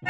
欢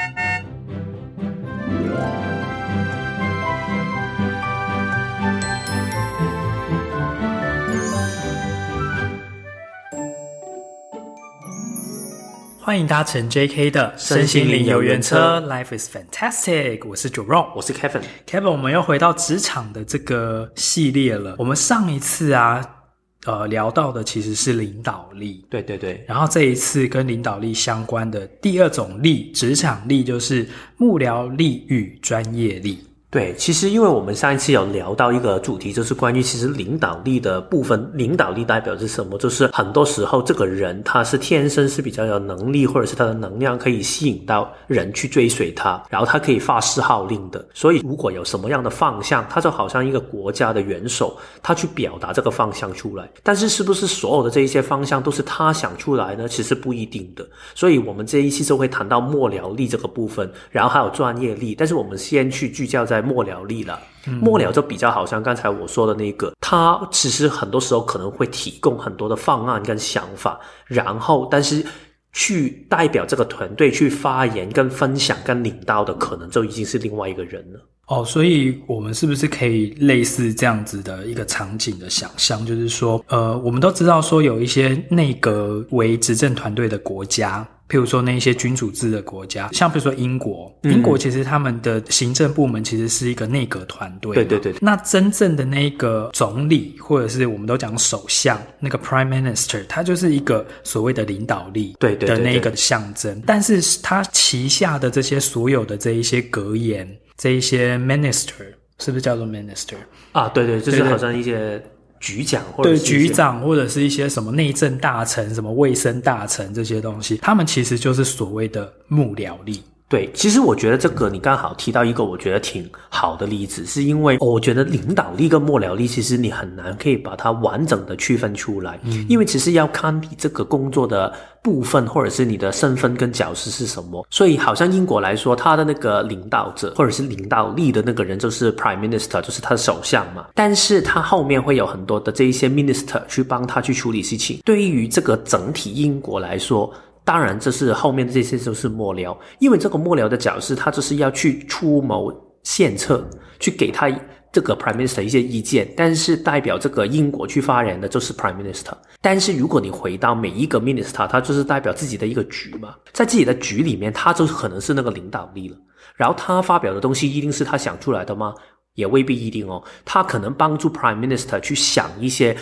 迎搭乘 JK 的身心灵游园车，Life is fantastic。我是 Jerome，我是 Kevin。Kevin，我们又回到职场的这个系列了。我们上一次啊，呃，聊到的其实是领导力。对对对。然后这一次跟领导力相关的第二种力，职场力，就是幕僚力与专业力。对，其实因为我们上一次有聊到一个主题，就是关于其实领导力的部分。领导力代表是什么？就是很多时候这个人他是天生是比较有能力，或者是他的能量可以吸引到人去追随他，然后他可以发号令的。所以如果有什么样的方向，他就好像一个国家的元首，他去表达这个方向出来。但是是不是所有的这一些方向都是他想出来呢？其实不一定的。所以我们这一期就会谈到幕僚力这个部分，然后还有专业力。但是我们先去聚焦在。幕僚力了，幕僚就比较好像刚才我说的那个，他其实很多时候可能会提供很多的方案跟想法，然后但是去代表这个团队去发言、跟分享、跟领导的，可能就已经是另外一个人了。哦，所以我们是不是可以类似这样子的一个场景的想象，就是说，呃，我们都知道说有一些内阁为执政团队的国家。譬如说那一些君主制的国家，像比如说英国，英国其实他们的行政部门其实是一个内阁团队。对对对。那真正的那个总理，或者是我们都讲首相，那个 Prime Minister，他就是一个所谓的领导力对的那一个象征。对对对对。但是他旗下的这些所有的这一些格言，这一些 Minister，是不是叫做 Minister？啊，对对，就是好像一些。局长或者对局长，或者是一些什么内政大臣、什么卫生大臣这些东西，他们其实就是所谓的幕僚力。对，其实我觉得这个你刚好提到一个我觉得挺好的例子，是因为我觉得领导力跟末了力，其实你很难可以把它完整的区分出来，嗯，因为其实要看你这个工作的部分，或者是你的身份跟角色是什么。所以好像英国来说，他的那个领导者或者是领导力的那个人就是 Prime Minister，就是他的首相嘛。但是他后面会有很多的这一些 Minister 去帮他去处理事情。对于这个整体英国来说。当然，这是后面的这些都是幕僚，因为这个幕僚的角色，他就是要去出谋献策，去给他这个 Prime Minister 一些意见。但是代表这个英国去发言的，就是 Prime Minister。但是如果你回到每一个 Minister，他就是代表自己的一个局嘛，在自己的局里面，他就可能是那个领导力了。然后他发表的东西一定是他想出来的吗？也未必一定哦。他可能帮助 Prime Minister 去想一些。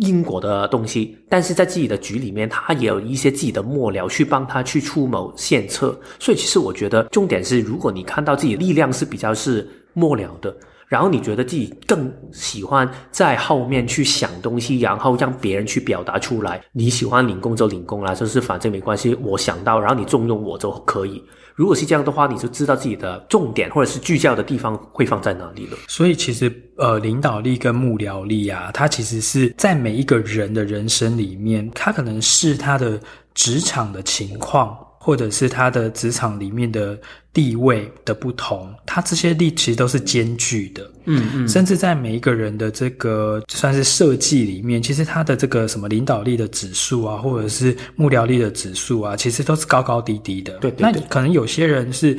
因果的东西，但是在自己的局里面，他也有一些自己的幕僚去帮他去出谋献策。所以，其实我觉得重点是，如果你看到自己力量是比较是幕僚的，然后你觉得自己更喜欢在后面去想东西，然后让别人去表达出来。你喜欢领功就领功啦，就是反正没关系，我想到，然后你重用我就可以。如果是这样的话，你就知道自己的重点或者是聚焦的地方会放在哪里了。所以其实，呃，领导力跟幕僚力啊，它其实是在每一个人的人生里面，它可能是他的职场的情况。或者是他的职场里面的地位的不同，他这些力其实都是兼具的。嗯嗯，甚至在每一个人的这个算是设计里面，其实他的这个什么领导力的指数啊，或者是幕僚力的指数啊，其实都是高高低低的。对，对，对，那可能有些人是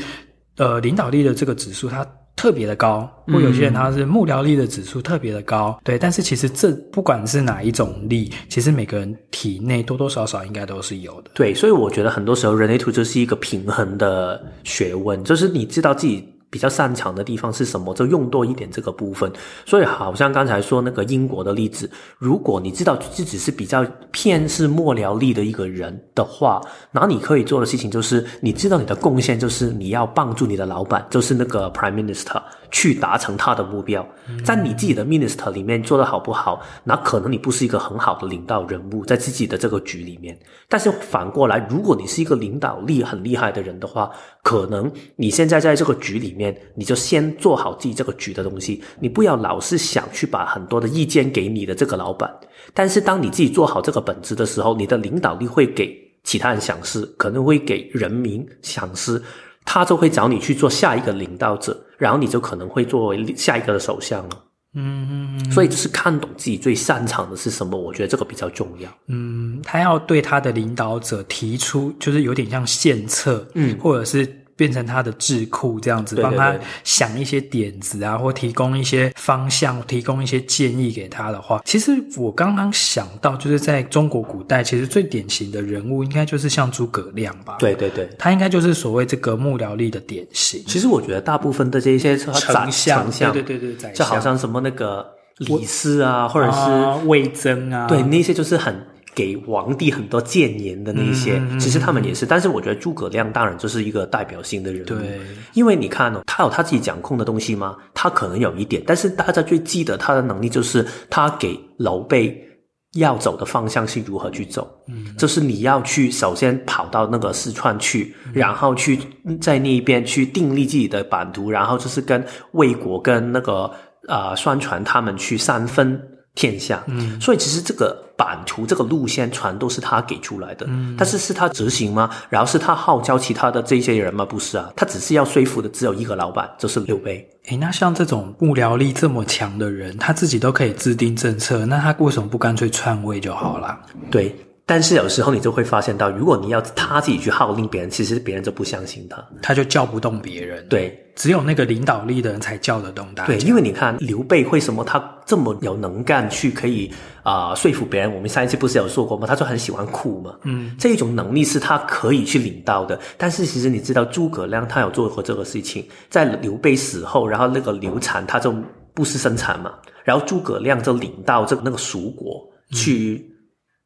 呃领导力的这个指数，他。特别的高，或有些人他是幕僚力的指数特别的高，嗯，对。但是其实这不管是哪一种力，其实每个人体内多多少少应该都是有的。对，所以我觉得很多时候人类图就是一个平衡的学问，就是你知道自己。比较擅长的地方是什么，就用多一点这个部分。所以，好像刚才说那个英国的例子，如果你知道自己是比较偏是末僚力的一个人的话，那你可以做的事情就是，你知道你的贡献就是你要帮助你的老板，就是那个 Prime Minister 去达成他的目标。在你自己的 Minister 里面做得好不好，那可能你不是一个很好的领导人物，在自己的这个局里面。但是反过来，如果你是一个领导力很厉害的人的话，可能你现在在这个局里面。你就先做好自己这个局的东西，你不要老是想去把很多的意见给你的这个老板。但是当你自己做好这个本职的时候，你的领导力会给其他人赏识，可能会给人民赏识，他就会找你去做下一个领导者，然后你就可能会作为下一个的首相了。嗯嗯，所以就是看懂自己最擅长的是什么，我觉得这个比较重要。嗯，他要对他的领导者提出，就是有点像献策，嗯，或者是。变成他的智库这样子，帮他想一些点子啊，或提供一些方向，提供一些建议给他的话，其实我刚刚想到，就是在中国古代，其实最典型的人物应该就是像诸葛亮吧？对对对，他应该就是所谓这个幕僚力的典型。其实我觉得大部分的这些丞相，丞相，对对对对，就好像什么那个李斯啊，或者是魏征啊，对那些就是很。给皇帝很多谏言的那些，嗯、其实他们也是。但是我觉得诸葛亮当然就是一个代表性的人物。对，因为你看哦，他有他自己掌控的东西吗？他可能有一点，但是大家最记得他的能力就是他给刘备要走的方向是如何去走。嗯，就是你要去首先跑到那个四川去，嗯、然后去在那边去订立自己的版图，然后就是跟魏国跟那个呃宣传他们去三分天下。嗯，所以其实这个。版图这个路线全都是他给出来的，嗯，但是是他执行吗？然后是他号召其他的这些人吗？不是啊，他只是要说服的只有一个老板，就是刘备。诶，那像这种幕僚力这么强的人，他自己都可以制定政策，那他为什么不干脆篡位就好了？对。但是有时候你就会发现到，如果你要他自己去号令别人，其实别人就不相信他，他就叫不动别人。对，只有那个领导力的人才叫得动大家。对，因为你看刘备为什么他这么有能干，去可以啊、呃、说服别人？我们上一次不是有说过吗？他就很喜欢哭嘛。嗯，这一种能力是他可以去领到的。但是其实你知道，诸葛亮他有做过这个事情，在刘备死后，然后那个刘禅他就不是生产嘛，然后诸葛亮就领到这个那个蜀国去。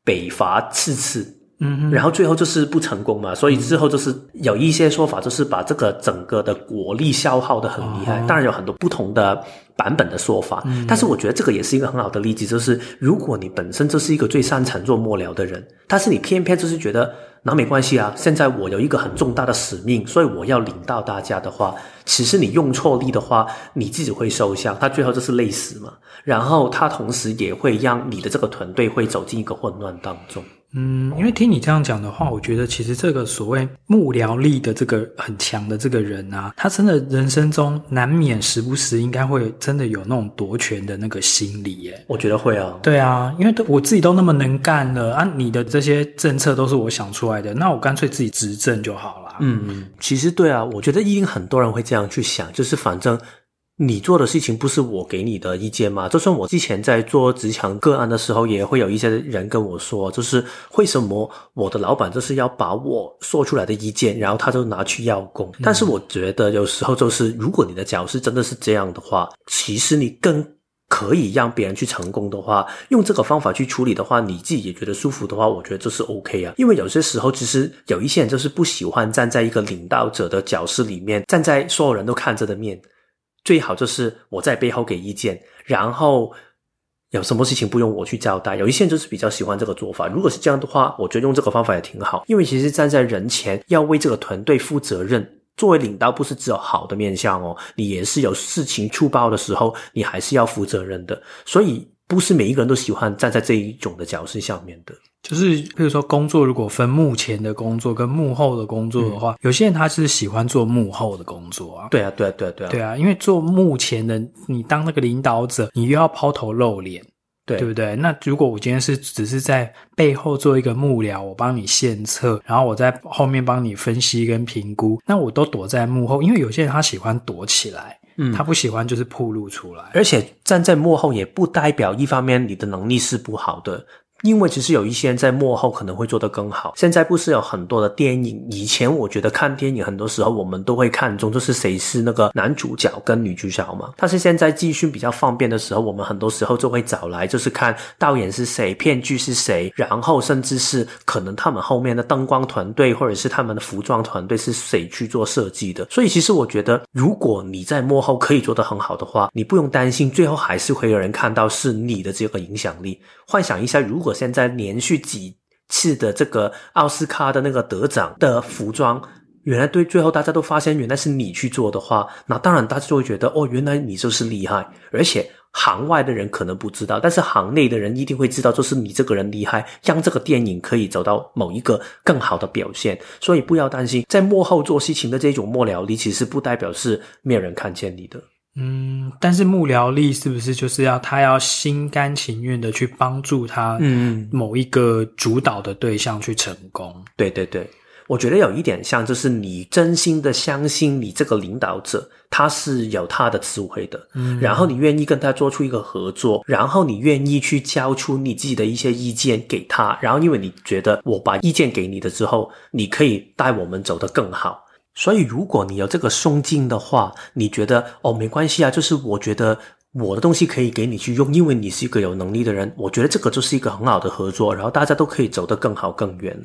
北伐刺史，嗯哼，然后最后就是不成功嘛，所以之后就是有一些说法，就是把这个整个的国力消耗的很厉害。哦、当然有很多不同的版本的说法，嗯、但是我觉得这个也是一个很好的例子，就是如果你本身就是一个最擅长做幕僚的人，但是你偏偏就是觉得。那没关系啊，现在我有一个很重大的使命，所以我要领到大家的话，其实你用错力的话，你自己会受伤，他最后就是累死嘛。然后他同时也会让你的这个团队会走进一个混乱当中。嗯，因为听你这样讲的话，我觉得其实这个所谓幕僚力的这个很强的这个人啊，他真的人生中难免时不时应该会真的有那种夺权的那个心理耶。我觉得会啊。对啊，因为我自己都那么能干了啊，你的这些政策都是我想出来的，那我干脆自己执政就好了。嗯，其实对啊，我觉得一定很多人会这样去想，就是反正。你做的事情不是我给你的意见吗？就算我之前在做职场个案的时候，也会有一些人跟我说，就是为什么我的老板就是要把我说出来的意见，然后他就拿去邀功。嗯。但是我觉得有时候就是，如果你的角色真的是这样的话，其实你更可以让别人去成功的话，用这个方法去处理的话，你自己也觉得舒服的话，我觉得这是 OK 啊。因为有些时候，其实有一些人就是不喜欢站在一个领导者的角色里面，站在所有人都看着的面。最好就是我在背后给意见，然后有什么事情不用我去交代。有一些人就是比较喜欢这个做法。如果是这样的话，我觉得用这个方法也挺好。因为其实站在人前要为这个团队负责任，作为领导不是只有好的面相哦，你也是有事情出包的时候，你还是要负责任的。所以不是每一个人都喜欢站在这一种的角色下面的。就是，比如说工作，如果分幕前的工作跟幕后的工作的话，嗯、有些人他是喜欢做幕后的工作啊。对啊，对啊，对啊，对啊。对啊，因为做幕前的，你当那个领导者，你又要抛头露脸，对，对不对？那如果我今天是只是在背后做一个幕僚，我帮你献策，然后我在后面帮你分析跟评估，那我都躲在幕后，因为有些人他喜欢躲起来，嗯，他不喜欢就是暴露出来，而且站在幕后也不代表一方面你的能力是不好的。因为其实有一些人在幕后可能会做得更好。现在不是有很多的电影？以前我觉得看电影很多时候我们都会看中就是谁是那个男主角跟女主角嘛。但是现在资讯比较方便的时候，我们很多时候就会找来就是看导演是谁，编剧是谁，然后甚至是可能他们后面的灯光团队或者是他们的服装团队是谁去做设计的。所以其实我觉得，如果你在幕后可以做得很好的话，你不用担心最后还是会有人看到是你的这个影响力。幻想一下，如果现在连续几次的这个奥斯卡的那个得奖的服装，原来对最后大家都发现原来是你去做的话，那当然大家就会觉得哦，原来你就是厉害。而且行外的人可能不知道，但是行内的人一定会知道，就是你这个人厉害，让这个电影可以走到某一个更好的表现。所以不要担心，在幕后做事情的这种幕僚力，其实不代表是没有人看见你的。嗯，但是幕僚力是不是就是要他要心甘情愿的去帮助他，嗯，某一个主导的对象去成功？对对对，我觉得有一点像，就是你真心的相信你这个领导者，他是有他的智慧的，嗯，然后你愿意跟他做出一个合作，然后你愿意去交出你自己的一些意见给他，然后因为你觉得我把意见给你的之后，你可以带我们走得更好。所以如果你有这个胸襟的话，你觉得哦，没关系啊，就是我觉得。我的东西可以给你去用，因为你是一个有能力的人，我觉得这个就是一个很好的合作，然后大家都可以走得更好更远。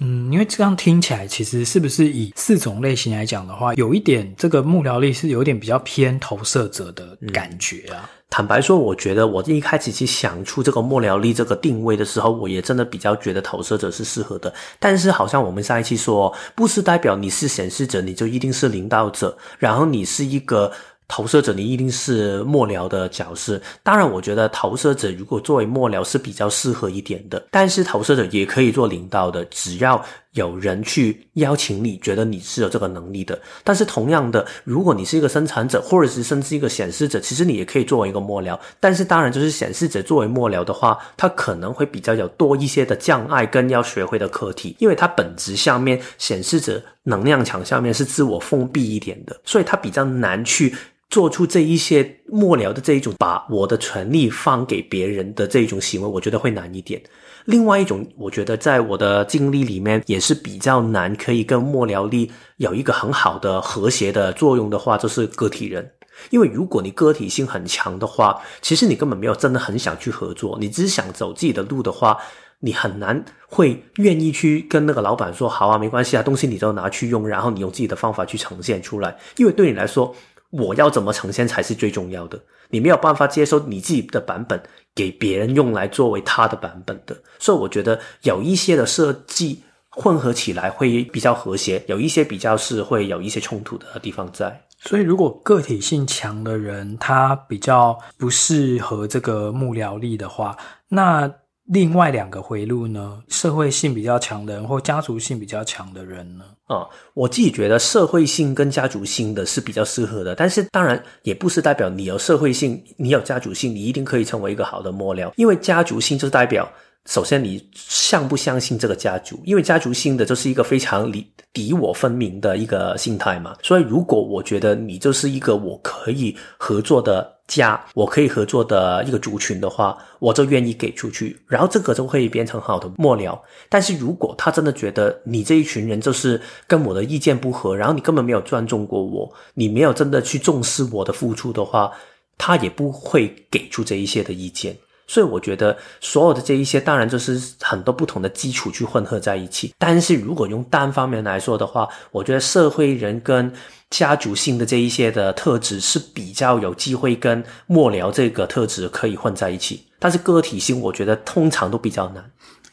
嗯，因为这样听起来，其实是不是以四种类型来讲的话，有一点这个幕僚力是有点比较偏投射者的感觉啊。嗯，坦白说，我觉得我一开始去想出这个幕僚力这个定位的时候，我也真的比较觉得投射者是适合的。但是好像我们上一期说，不是代表你是显示者，你就一定是领导者，然后你是一个。投射者，你一定是幕僚的角色。当然，我觉得投射者如果作为幕僚是比较适合一点的。但是，投射者也可以做领导的，只要有人去邀请你，觉得你是有这个能力的。但是，同样的，如果你是一个生产者，或者是甚至一个显示者，其实你也可以作为一个幕僚。但是，当然，就是显示者作为幕僚的话，他可能会比较有多一些的障碍跟要学会的课题，因为他本质下面显示者能量场下面是自我封闭一点的，所以他比较难去。做出这一些末僚的这一种，把我的权利放给别人的这一种行为，我觉得会难一点。另外一种，我觉得在我的经历里面也是比较难，可以跟末僚力有一个很好的和谐的作用的话，就是个体人。因为如果你个体性很强的话，其实你根本没有真的很想去合作，你只想走自己的路的话，你很难会愿意去跟那个老板说：“好啊，没关系啊，东西你都拿去用，然后你用自己的方法去呈现出来。”因为对你来说，我要怎么呈现才是最重要的。你没有办法接受你自己的版本给别人用来作为他的版本的，所以我觉得有一些的设计混合起来会比较和谐，有一些比较是会有一些冲突的地方在。所以如果个体性强的人他比较不适合这个幕僚力的话，那。另外两个回路呢？社会性比较强的人或家族性比较强的人呢？啊、我自己觉得社会性跟家族性的是比较适合的，但是当然也不是代表你有社会性，你有家族性，你一定可以成为一个好的末僚，因为家族性就代表。首先，你相不相信这个家族？因为家族性的就是一个非常敌敌我分明的一个心态嘛。所以，如果我觉得你就是一个我可以合作的家，我可以合作的一个族群的话，我就愿意给出去，然后这个就会变成好的末了。但是如果他真的觉得你这一群人就是跟我的意见不合，然后你根本没有尊重过我，你没有真的去重视我的付出的话，他也不会给出这一些的意见。所以我觉得所有的这一些，当然就是很多不同的基础去混合在一起。但是如果用单方面来说的话，我觉得社会人跟家族性的这一些的特质是比较有机会跟末僚这个特质可以混在一起。但是个体性，我觉得通常都比较难。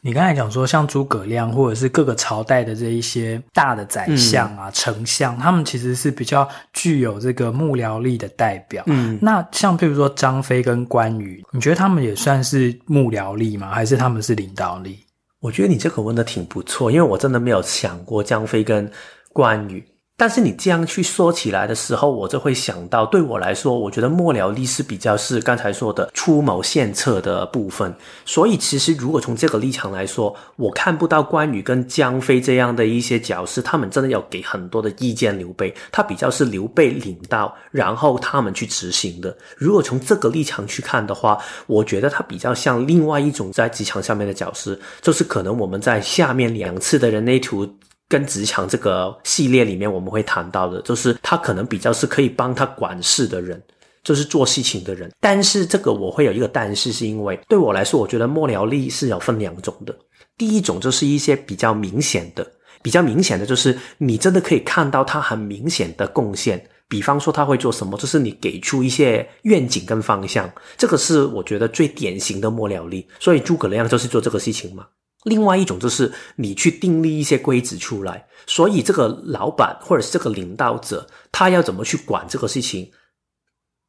你刚才讲说，像诸葛亮或者是各个朝代的这一些大的宰相啊、嗯、丞相，他们其实是比较具有这个幕僚力的代表。嗯，那像譬如说张飞跟关羽，你觉得他们也算是幕僚力吗？还是他们是领导力？我觉得你这个问的挺不错，因为我真的没有想过张飞跟关羽。但是你这样去说起来的时候，我就会想到，对我来说，我觉得末僚力是比较是刚才说的出谋献策的部分。所以，其实如果从这个立场来说，我看不到关羽跟张飞这样的一些角色，他们真的要给很多的意见刘备，他比较是刘备领导，然后他们去执行的。如果从这个立场去看的话，我觉得他比较像另外一种在职场上面的角色，就是可能我们在下面两次的人类图。跟职场这个系列里面，我们会谈到的，就是他可能比较是可以帮他管事的人，就是做事情的人。但是这个我会有一个但是，是因为对我来说，我觉得幕僚力是有分两种的。第一种就是一些比较明显的，比较明显的就是你真的可以看到他很明显的贡献，比方说他会做什么，就是你给出一些愿景跟方向，这个是我觉得最典型的幕僚力。所以诸葛亮就是做这个事情嘛。另外一种就是你去订立一些规则出来，所以这个老板或者是这个领导者，他要怎么去管这个事情？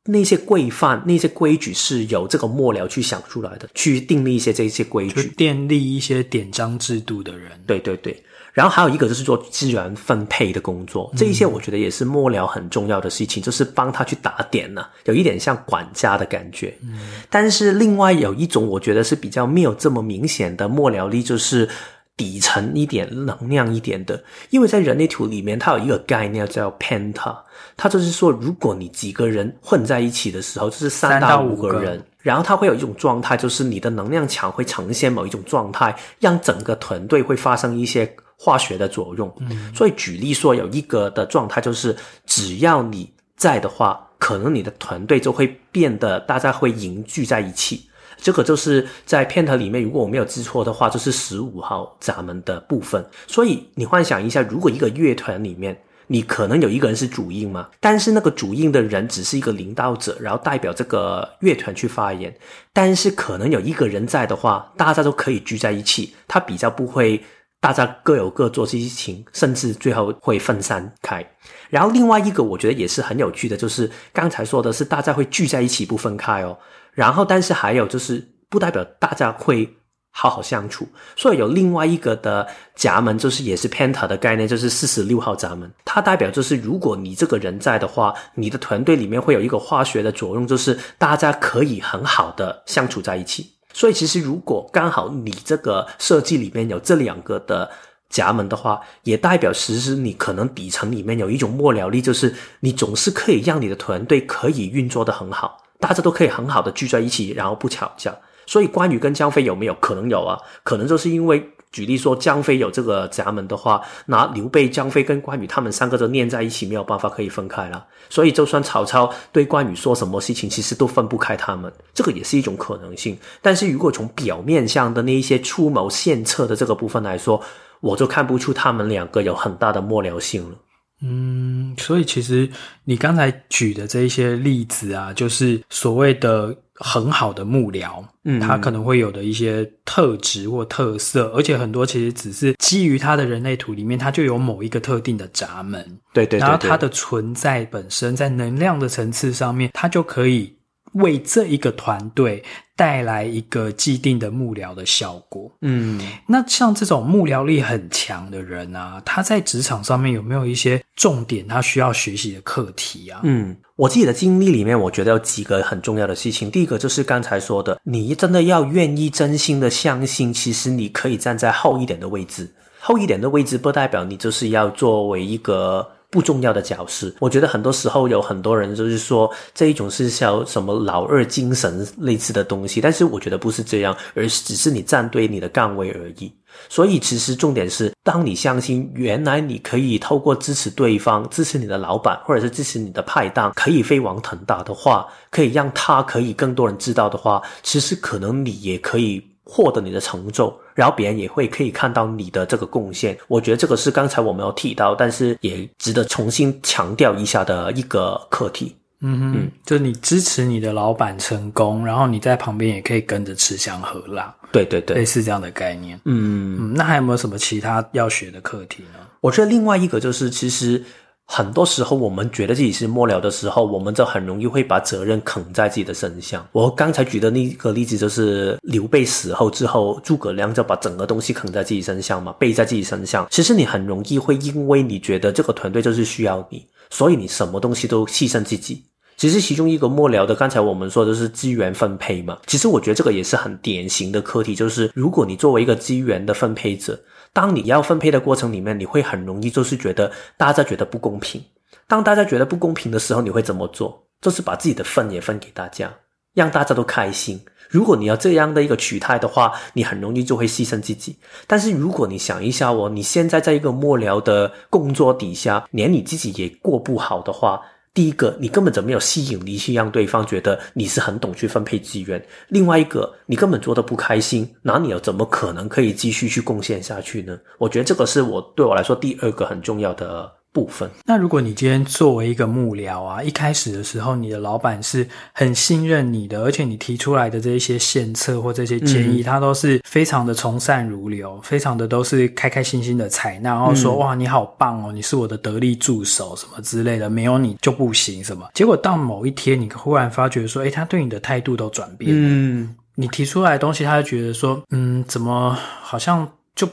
那些规范、那些规矩是由这个末僚去想出来的，去订立一些这些规矩，建立一些典章制度的人。对对对。然后还有一个就是做资源分配的工作，这一些我觉得也是幕僚很重要的事情，嗯、就是帮他去打点呢、啊，有一点像管家的感觉。嗯，但是另外有一种我觉得是比较没有这么明显的幕僚力，就是底层一点、能量一点的。因为在人类图里面，它有一个概念叫 Penta，它就是说，如果你几个人混在一起的时候，就是三到五个人，然后它会有一种状态，就是你的能量场会呈现某一种状态，让整个团队会发生一些化学的作用。嗯，所以举例说，有一个的状态就是，只要你在的话。可能你的团队就会变得大家会凝聚在一起，这个就是在片头里面，如果我没有记错的话，就是十五号闸门的部分。所以你幻想一下，如果一个乐团里面，你可能有一个人是主音嘛，但是那个主音的人只是一个领导者，然后代表这个乐团去发言。但是可能有一个人在的话，大家都可以聚在一起，他比较不会。大家各有各做事情，甚至最后会分散开。然后另外一个我觉得也是很有趣的，就是刚才说的是大家会聚在一起不分开哦。然后但是还有就是不代表大家会好好相处，所以有另外一个的闸门，就是也是 Penta 的概念，就是四十六号闸门。它代表就是如果你这个人在的话，你的团队里面会有一个化学的作用，就是大家可以很好的相处在一起。所以，其实如果刚好你这个设计里面有这两个的夹门的话，也代表其实你可能底层里面有一种末了力，就是你总是可以让你的团队可以运作的很好，大家都可以很好的聚在一起，然后不吵架。所以，关羽跟张飞有没有可能有啊？可能就是因为。举例说，张飞有这个闸门的话，那刘备、张飞跟关羽他们三个都黏在一起，没有办法可以分开了。所以，就算曹操对关羽说什么事情，其实都分不开他们。这个也是一种可能性。但是如果从表面上的那一些出谋献策的这个部分来说，我就看不出他们两个有很大的末了性了。嗯，所以其实你刚才举的这一些例子啊，就是所谓的。很好的幕僚，嗯，他可能会有的一些特质或特色，而且很多其实只是基于他的人类图里面，他就有某一个特定的闸门，对对对，然后他的存在本身在能量的层次上面，他就可以为这一个团队带来一个既定的幕僚的效果。嗯，那像这种幕僚力很强的人啊，他在职场上面有没有一些重点他需要学习的课题啊？嗯。我自己的经历里面，我觉得有几个很重要的事情。第一个就是刚才说的，你真的要愿意真心的相信，其实你可以站在后一点的位置。后一点的位置不代表你就是要作为一个不重要的角色。我觉得很多时候有很多人就是说这一种是像什么老二精神类似的东西，但是我觉得不是这样，而是只是你站对你的岗位而已。所以，其实重点是，当你相信原来你可以透过支持对方、支持你的老板，或者是支持你的派档，可以飞黄腾达的话，可以让他可以更多人知道的话，其实可能你也可以获得你的成就，然后别人也会可以看到你的这个贡献。我觉得这个是刚才我们有提到，但是也值得重新强调一下的一个课题。嗯哼，嗯，就是你支持你的老板成功，然后你在旁边也可以跟着吃香喝辣。对对对，类似这样的概念。嗯嗯，那还有没有什么其他要学的课题呢？我觉得另外一个就是，其实很多时候我们觉得自己是末了的时候，我们就很容易会把责任扛在自己的身上。我刚才举的那个例子就是刘备死后之后，诸葛亮就把整个东西扛在自己身上嘛，背在自己身上。其实你很容易会因为你觉得这个团队就是需要你。所以你什么东西都牺牲自己，其实其中一个末了的，刚才我们说的是资源分配嘛。其实我觉得这个也是很典型的课题，就是如果你作为一个资源的分配者，当你要分配的过程里面，你会很容易就是觉得大家觉得不公平。当大家觉得不公平的时候，你会怎么做？就是把自己的份也分给大家，让大家都开心。如果你要这样的一个取态的话，你很容易就会牺牲自己。但是如果你想一下哦，你现在在一个末了的工作底下，连你自己也过不好的话，第一个，你根本就没有吸引力去让对方觉得你是很懂去分配资源；另外一个，你根本做得不开心，那你又怎么可能可以继续去贡献下去呢？我觉得这个是我对我来说第二个很重要的。部分。那如果你今天作为一个幕僚啊，一开始的时候，你的老板是很信任你的，而且你提出来的这一些献策或这些建议，嗯、他都是非常的从善如流，非常的都是开开心心的采纳，然后说、嗯、哇，你好棒哦，你是我的得力助手什么之类的，没有你就不行什么。结果到某一天，你忽然发觉说，诶，他对你的态度都转变了。嗯，你提出来的东西，他就觉得说，嗯，怎么好像就。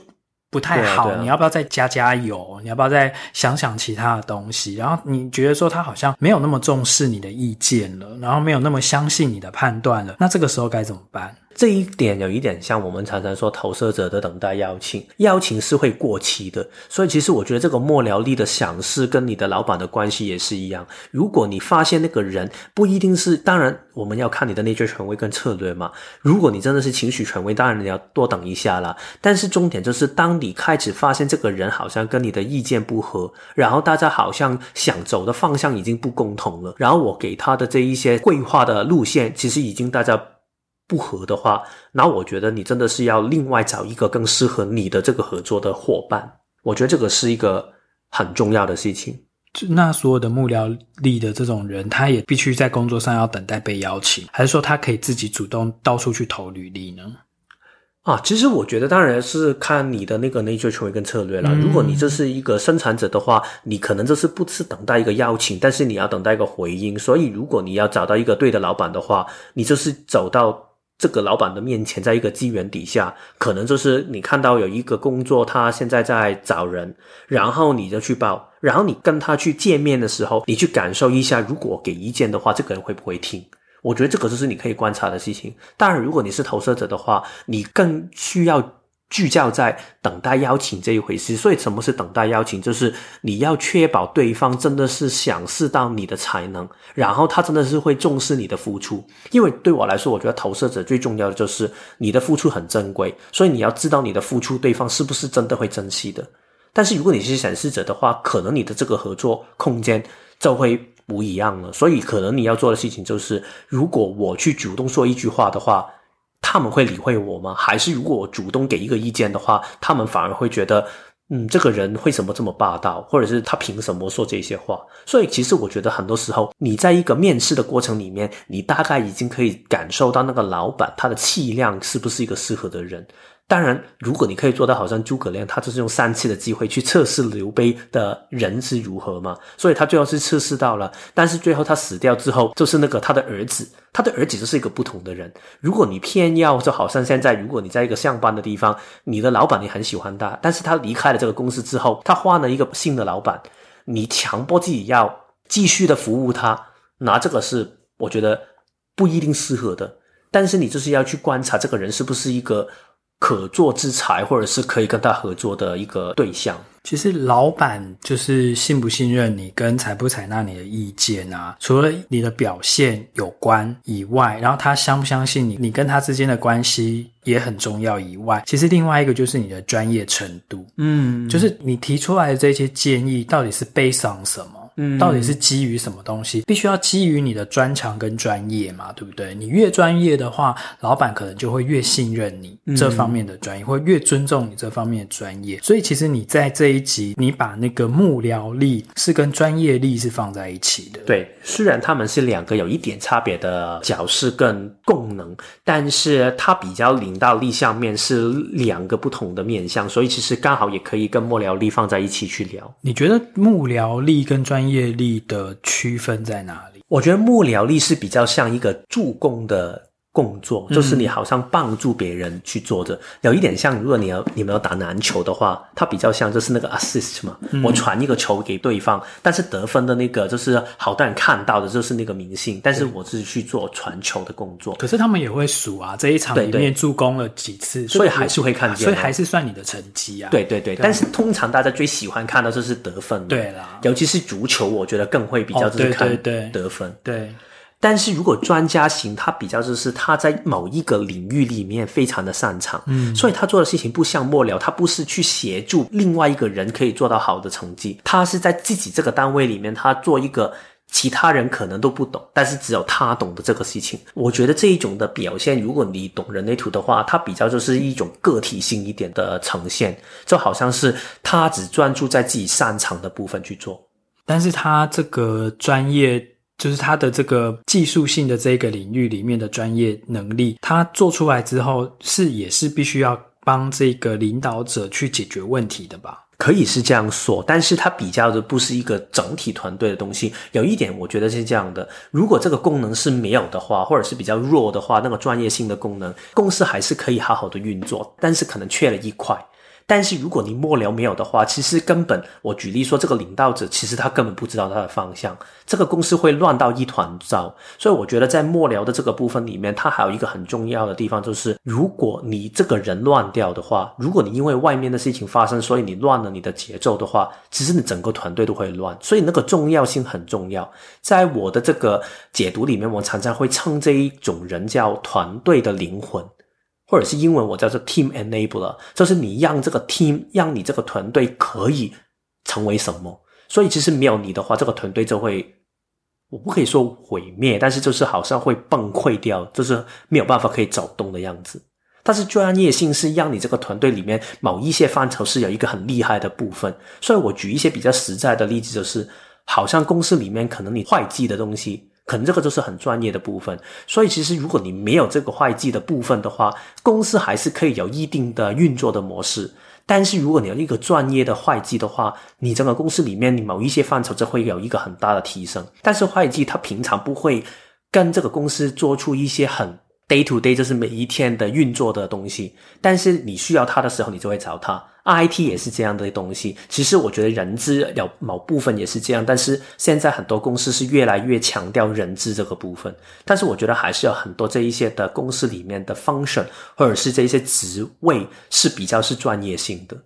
不太好，啊啊，你要不要再加加油？你要不要再想想其他的东西？然后你觉得说他好像没有那么重视你的意见了，然后没有那么相信你的判断了，那这个时候该怎么办？这一点有一点像我们常常说投射者的等待邀请，邀请是会过期的，所以其实我觉得这个幕僚力的赏识跟你的老板的关系也是一样。如果你发现那个人不一定是，当然我们要看你的内在权威跟策略嘛。如果你真的是情绪权威，当然你要多等一下啦。但是重点就是，当你开始发现这个人好像跟你的意见不合，然后大家好像想走的方向已经不共同了，然后我给他的这一些规划的路线，其实已经大家。不合的话，那我觉得你真的是要另外找一个更适合你的这个合作的伙伴。我觉得这个是一个很重要的事情。那所有的幕僚力的这种人，他也必须在工作上要等待被邀请，还是说他可以自己主动到处去投履历呢？啊，其实我觉得当然是看你的那个 nature 权威跟策略了。嗯、如果你这是一个生产者的话，你可能就是不是等待一个邀请，但是你要等待一个回应。所以如果你要找到一个对的老板的话，你就是走到。这个老板的面前，在一个机缘底下，可能就是你看到有一个工作，他现在在找人，然后你就去报，然后你跟他去见面的时候，你去感受一下，如果给意见的话，这个人会不会听？我觉得这个就是你可以观察的事情。当然，如果你是投射者的话，你更需要。聚焦在等待邀请这一回事，所以什么是等待邀请？就是你要确保对方真的是想试到你的才能，然后他真的是会重视你的付出。因为对我来说，我觉得投射者最重要的就是你的付出很珍贵，所以你要知道你的付出对方是不是真的会珍惜的。但是如果你是显示者的话，可能你的这个合作空间就会不一样了。所以可能你要做的事情就是，如果我去主动说一句话的话。他们会理会我吗？还是如果我主动给一个意见的话，他们反而会觉得，嗯，这个人为什么这么霸道，或者是他凭什么说这些话？所以其实我觉得很多时候，你在一个面试的过程里面，你大概已经可以感受到那个老板他的气量是不是一个适合的人。当然，如果你可以做到好像诸葛亮，他就是用三次的机会去测试刘备的人是如何嘛，所以他最后是测试到了。但是最后他死掉之后，就是那个他的儿子，他的儿子就是一个不同的人。如果你偏要，就好像现在，如果你在一个上班的地方，你的老板你很喜欢他，但是他离开了这个公司之后，他换了一个新的老板，你强迫自己要继续的服务他，那这个是我觉得不一定适合的。但是你就是要去观察这个人是不是一个。可做之才，或者是可以跟他合作的一个对象。其实老板就是信不信任你，跟采不采纳你的意见啊，除了你的表现有关以外，然后他相不相信你，你跟他之间的关系也很重要以外，其实另外一个就是你的专业程度。嗯，就是你提出来的这些建议到底是 based on 什么？嗯，到底是基于什么东西？必须要基于你的专长跟专业嘛，对不对？你越专业的话，老板可能就会越信任你这方面的专业，嗯、或越尊重你这方面的专业。所以，其实你在这一集，你把那个幕僚力是跟专业力是放在一起的。对，虽然他们是两个有一点差别的角色跟功能，但是它比较领导力上面是两个不同的面向，所以其实刚好也可以跟幕僚力放在一起去聊。你觉得幕僚力跟专业力的区分在哪里？我觉得幕僚力是比较像一个助攻的。工作就是你好像帮助别人去做的，嗯、有一点像，如果你要你们要打篮球的话，它比较像就是那个 assist 嘛，嗯、我传一个球给对方，但是得分的那个就是好多人看到的就是那个明星，但是我是去做传球的工作。可是他们也会数啊，这一场里面助攻了几次，对对，所以还是会看见，所以还是算你的成绩啊。对对对，对但是通常大家最喜欢看到就是得分，对啦，尤其是足球，我觉得更会比较就是看得分。对但是如果专家型，他比较就是他在某一个领域里面非常的擅长，嗯，所以他做的事情不像末了，他不是去协助另外一个人可以做到好的成绩，他是在自己这个单位里面，他做一个其他人可能都不懂，但是只有他懂的这个事情。我觉得这一种的表现，如果你懂人类图的话，它比较就是一种个体性一点的呈现，就好像是他只专注在自己擅长的部分去做，但是他这个专业。就是他的这个技术性的这个领域里面的专业能力，他做出来之后是也是必须要帮这个领导者去解决问题的吧？可以是这样说，但是它比较的不是一个整体团队的东西。有一点我觉得是这样的：如果这个功能是没有的话，或者是比较弱的话，那个专业性的功能，公司还是可以好好的运作，但是可能缺了一块。但是如果你幕僚没有的话，其实根本我举例说，这个领导者其实他根本不知道他的方向，这个公司会乱到一团糟。所以我觉得在幕僚的这个部分里面，它还有一个很重要的地方，就是如果你这个人乱掉的话，如果你因为外面的事情发生，所以你乱了你的节奏的话，其实你整个团队都会乱。所以那个重要性很重要。在我的这个解读里面，我常常会称这一种人叫团队的灵魂。或者是英文我叫做 team enabler，就是你让这个 team，让你这个团队可以成为什么？所以其实没有你的话，这个团队就会，我不可以说毁灭，但是就是好像会崩溃掉，就是没有办法可以走动的样子。但是专业性是让你这个团队里面某一些范畴是有一个很厉害的部分。所以我举一些比较实在的例子，就是好像公司里面可能你会计的东西。可能这个就是很专业的部分，所以其实如果你没有这个会计的部分的话，公司还是可以有一定的运作的模式。但是如果你有一个专业的会计的话，你整个公司里面你某一些范畴就会有一个很大的提升。但是会计他平常不会跟这个公司做出一些很 day to day，就是每一天的运作的东西。但是你需要它的时候，你就会找它。IT 也是这样的东西，其实我觉得人资有某部分也是这样，但是现在很多公司是越来越强调人资这个部分，但是我觉得还是有很多这一些的公司里面的 function 或者是这一些职位是比较是专业性的。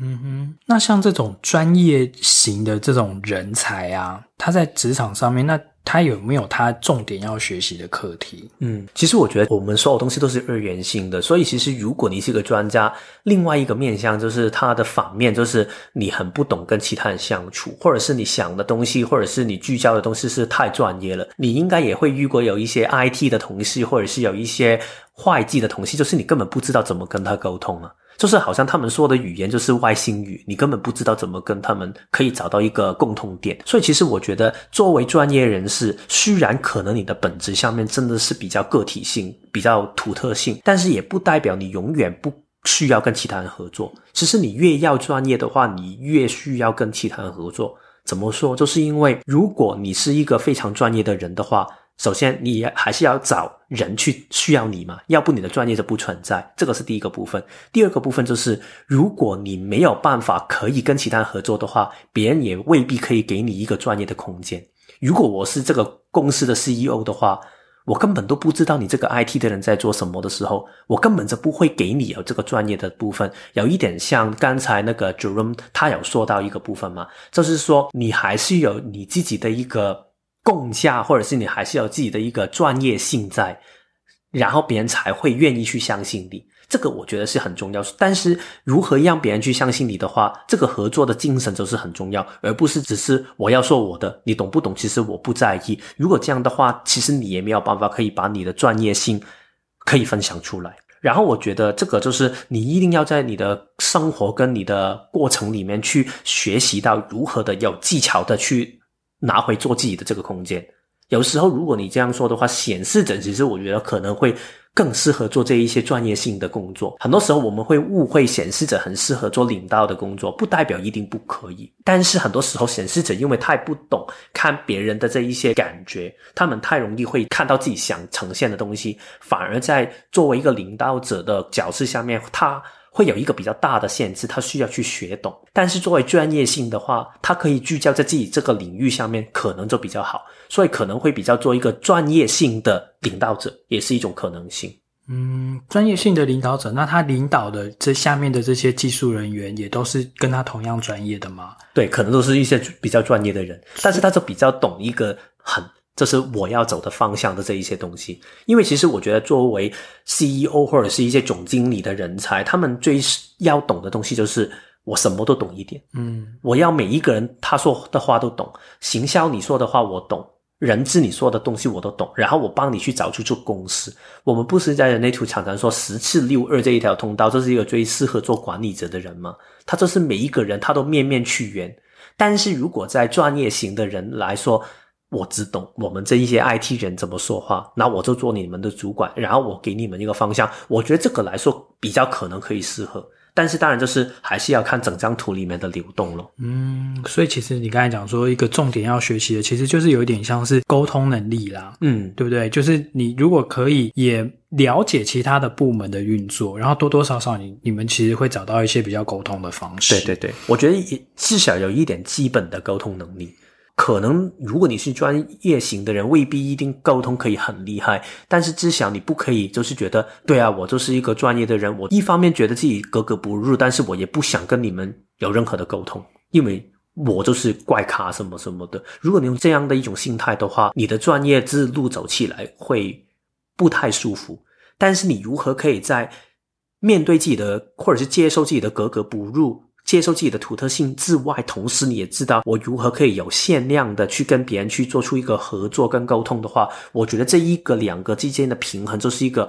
嗯哼，那像这种专业型的这种人才啊，他在职场上面那。他有没有他重点要学习的课题？嗯，其实我觉得我们所有东西都是二元性的，所以其实如果你是个专家，另外一个面向就是他的反面，就是你很不懂跟其他人相处，或者是你想的东西，或者是你聚焦的东西是太专业了。你应该也会遇过有一些 IT 的同事，或者是有一些会计的同事，就是你根本不知道怎么跟他沟通啊。就是好像他们说的语言就是外星语，你根本不知道怎么跟他们可以找到一个共同点。所以其实我觉得，作为专业人士，虽然可能你的本质上面真的是比较个体性、比较独特性，但是也不代表你永远不需要跟其他人合作。其实你越要专业的话，你越需要跟其他人合作。怎么说？就是因为如果你是一个非常专业的人的话。首先，你还是要找人去需要你嘛，要不你的专业就不存在。这个是第一个部分。第二个部分就是，如果你没有办法可以跟其他人合作的话，别人也未必可以给你一个专业的空间。如果我是这个公司的 CEO 的话，我根本都不知道你这个 IT 的人在做什么的时候，我根本就不会给你有这个专业的部分。有一点像刚才那个 Jerome 他有说到一个部分嘛，就是说你还是有你自己的一个。共价，或者是你还是有自己的一个专业性在，然后别人才会愿意去相信你。这个我觉得是很重要。但是如何让别人去相信你的话，这个合作的精神就是很重要，而不是只是我要说我的，你懂不懂？其实我不在意。如果这样的话，其实你也没有办法可以把你的专业性可以分享出来。然后我觉得这个就是你一定要在你的生活跟你的过程里面去学习到如何的有技巧的去。拿回做自己的这个空间。有时候，如果你这样说的话，显示者其实我觉得可能会更适合做这一些专业性的工作。很多时候我们会误会显示者很适合做领导的工作，不代表一定不可以。但是很多时候显示者因为太不懂看别人的这一些感觉，他们太容易会看到自己想呈现的东西，反而在作为一个领导者的角色下面，他。会有一个比较大的限制，他需要去学懂。但是作为专业性的话，他可以聚焦在自己这个领域上面，可能就比较好。所以可能会比较做一个专业性的领导者，也是一种可能性。嗯，专业性的领导者，那他领导的这下面的这些技术人员，也都是跟他同样专业的吗？对，可能都是一些比较专业的人，但是他就比较懂一个很。这是我要走的方向的这一些东西，因为其实我觉得作为 CEO 或者是一些总经理的人才，他们最要懂的东西就是我什么都懂一点。嗯，我要每一个人他说的话都懂，行销你说的话我懂，人资你说的东西我都懂，然后我帮你去找出做公司。我们不是在人类图常常说十次六二这一条通道，这是一个最适合做管理者的人吗？他这是每一个人他都面面俱圆，但是如果在专业型的人来说。我只懂我们这一些 IT 人怎么说话，那我就做你们的主管，然后我给你们一个方向。我觉得这个来说比较可能可以适合，但是当然就是还是要看整张图里面的流动咯。嗯，所以其实你刚才讲说一个重点要学习的，其实就是有一点像是沟通能力啦。嗯，对不对？就是你如果可以也了解其他的部门的运作，然后多多少少你你们其实会找到一些比较沟通的方式。对对对，我觉得也至少有一点基本的沟通能力。可能如果你是专业型的人，未必一定沟通可以很厉害，但是至少你不可以就是觉得，对啊，我就是一个专业的人，我一方面觉得自己格格不入，但是我也不想跟你们有任何的沟通，因为我就是怪咖什么什么的。如果你用这样的一种心态的话，你的专业之路走起来会不太舒服。但是你如何可以在面对自己的，或者是接受自己的格格不入，接受自己的独特性之外，同时你也知道我如何可以有限量的去跟别人去做出一个合作跟沟通的话，我觉得这一个两个之间的平衡，就是一个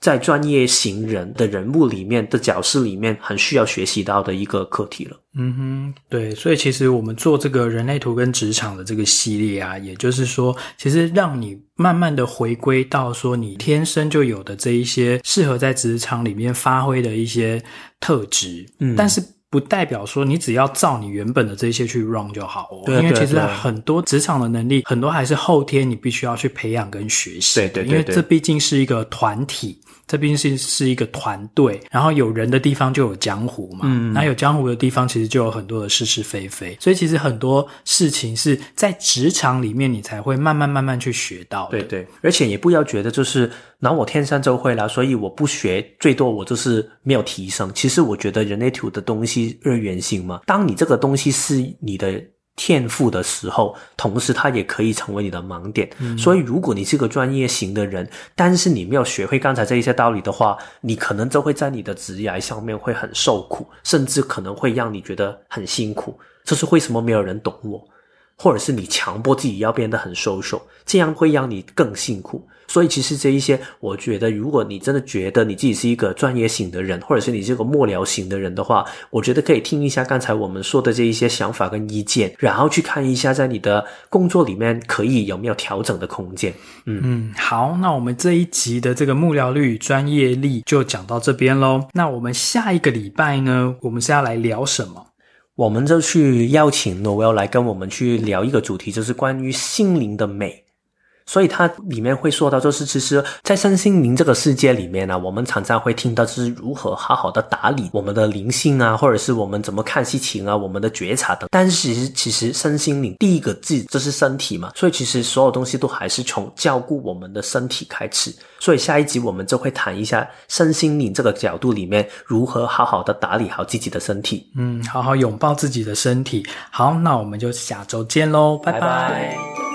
在专业型人的人物里面的角色里面很需要学习到的一个课题了。嗯哼，对，所以其实我们做这个人类图跟职场的这个系列啊，也就是说，其实让你慢慢的回归到说你天生就有的这一些适合在职场里面发挥的一些特质，嗯，但是。不代表说你只要照你原本的这些去 run 就好哦，对，因为其实很多职场的能力，很多还是后天你必须要去培养跟学习。对对对，因为这毕竟是一个团体。这毕竟是是一个团队，然后有人的地方就有江湖嘛，嗯，那有江湖的地方其实就有很多的是是非非，所以其实很多事情是在职场里面你才会慢慢慢慢去学到的。对对，而且也不要觉得就是拿我天生就会啦，所以我不学，最多我就是没有提升。其实我觉得人类图的东西二元性嘛，当你这个东西是你的。天赋的时候，同时它也可以成为你的盲点。嗯。所以，如果你是个专业型的人，但是你没有学会刚才这一些道理的话，你可能就会在你的职业上面会很受苦，甚至可能会让你觉得很辛苦。这是为什么没有人懂我，或者是你强迫自己要变得很 social，这样会让你更辛苦。所以其实这一些，我觉得如果你真的觉得你自己是一个专业型的人，或者是你是个幕僚型的人的话，我觉得可以听一下刚才我们说的这一些想法跟意见，然后去看一下在你的工作里面可以有没有调整的空间。嗯嗯，好，那我们这一集的这个幕僚力与专业力就讲到这边喽。那我们下一个礼拜呢，我们是要来聊什么？我们就去邀请 Noel 来跟我们去聊一个主题，就是关于心灵的美。所以它里面会说到，就是其实，在身心灵这个世界里面呢，我们常常会听到，就是如何好好的打理我们的灵性啊，或者是我们怎么看事情啊，我们的觉察等。但是其实，其实身心灵第一个字就是身体嘛，所以其实所有东西都还是从照顾我们的身体开始。所以下一集我们就会谈一下身心灵这个角度里面如何好好的打理好自己的身体。嗯，好好拥抱自己的身体。好，那我们就下周见喽，拜拜。拜拜。